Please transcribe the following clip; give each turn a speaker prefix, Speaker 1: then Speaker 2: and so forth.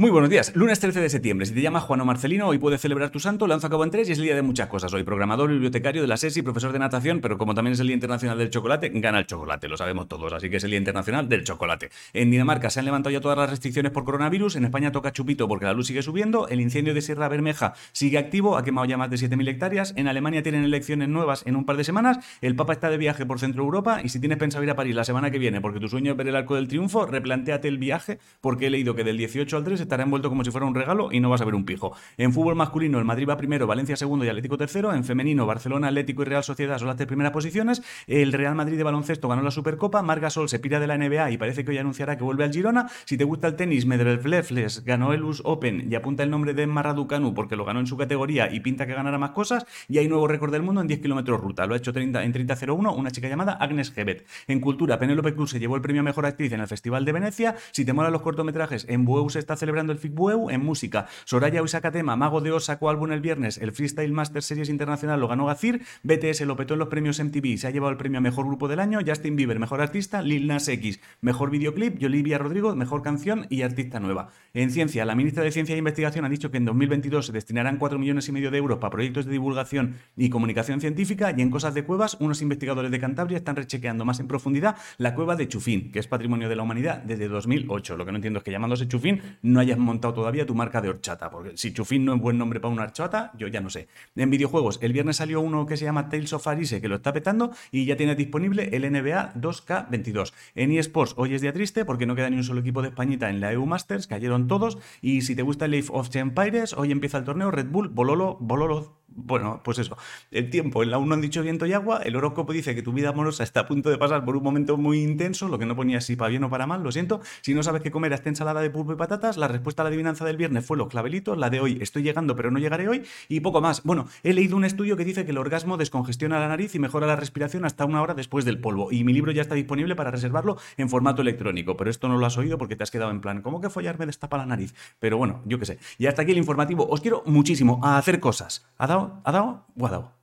Speaker 1: Muy buenos días. Lunes 13 de septiembre. Si te llamas Juan o Marcelino, hoy puedes celebrar tu santo. Lanzo a cabo en tres y es el día de muchas cosas. Hoy programador, bibliotecario de la SESI, profesor de natación, pero como también es el Día Internacional del Chocolate, gana el chocolate. Lo sabemos todos, así que es el Día Internacional del Chocolate. En Dinamarca se han levantado ya todas las restricciones por coronavirus. En España toca chupito porque la luz sigue subiendo. El incendio de Sierra Bermeja sigue activo, ha quemado ya más de 7.000 hectáreas. En Alemania tienen elecciones nuevas en un par de semanas. El Papa está de viaje por Centro Europa y si tienes pensado ir a París la semana que viene porque tu sueño es ver el Arco del Triunfo, replanteate el viaje porque he leído que del 18 al 3 estará envuelto como si fuera un regalo y no vas a ver un pijo. En fútbol masculino, el Madrid va primero, Valencia segundo y Atlético tercero. En femenino, Barcelona, Atlético y Real Sociedad son las tres primeras posiciones. El Real Madrid de baloncesto ganó la Supercopa. Marga Sol se pira de la NBA y parece que hoy anunciará que vuelve al Girona. Si te gusta el tenis, Medvedev ganó el US Open y apunta el nombre de Marraducanu porque lo ganó en su categoría y pinta que ganará más cosas. Y hay nuevo récord del mundo en 10 kilómetros ruta. Lo ha hecho 30, en 30.01 una chica llamada Agnes Hebet. En cultura, Penélope Cruz se llevó el premio a mejor actriz en el Festival de Venecia. Si te molan los cortometrajes, en Bueu se está celebrando el FICBUEU. En música, Soraya Uisacatema, Mago de Oz, sacó álbum el viernes. El Freestyle Master Series Internacional lo ganó Gacir. BTS lo petó en los premios MTV. Se ha llevado el premio a Mejor Grupo del Año. Justin Bieber, Mejor Artista. Lil Nas X, Mejor Videoclip. Y Olivia Rodrigo, Mejor Canción y Artista Nueva. En ciencia, la ministra de Ciencia e Investigación ha dicho que en 2022 se destinarán 4 millones y medio de euros para proyectos de divulgación y comunicación científica. Y en Cosas de Cuevas, unos investigadores de Cantabria están rechequeando más en profundidad la cueva de Chufín, que es patrimonio de la humanidad desde 2008. Lo que no entiendo es que llamándose Chufín no hayas montado todavía tu marca de horchata, porque si Chufín no es buen nombre para una horchata, yo ya no sé. En videojuegos, el viernes salió uno que se llama Tales of Arise, que lo está petando y ya tiene disponible el NBA 2K22. En eSports, hoy es día triste porque no queda ni un solo equipo de Españita en la EU Masters, cayeron todos. Y si te gusta el League of Empires, hoy empieza el torneo Red Bull, Bololo, Bololo bueno, pues eso. El tiempo, en la 1 han dicho viento y agua. El horóscopo dice que tu vida amorosa está a punto de pasar por un momento muy intenso, lo que no ponía si para bien o para mal, lo siento. Si no sabes qué comer esta ensalada de pulpo y patatas, la respuesta a la adivinanza del viernes fue los clavelitos, la de hoy estoy llegando pero no llegaré hoy y poco más. Bueno, he leído un estudio que dice que el orgasmo descongestiona la nariz y mejora la respiración hasta una hora después del polvo. Y mi libro ya está disponible para reservarlo en formato electrónico, pero esto no lo has oído porque te has quedado en plan, ¿cómo que follar me destapa la nariz? Pero bueno, yo qué sé. Y hasta aquí el informativo. Os quiero muchísimo a hacer cosas. ¿Ha dado? ¿Ha dado? Guardado.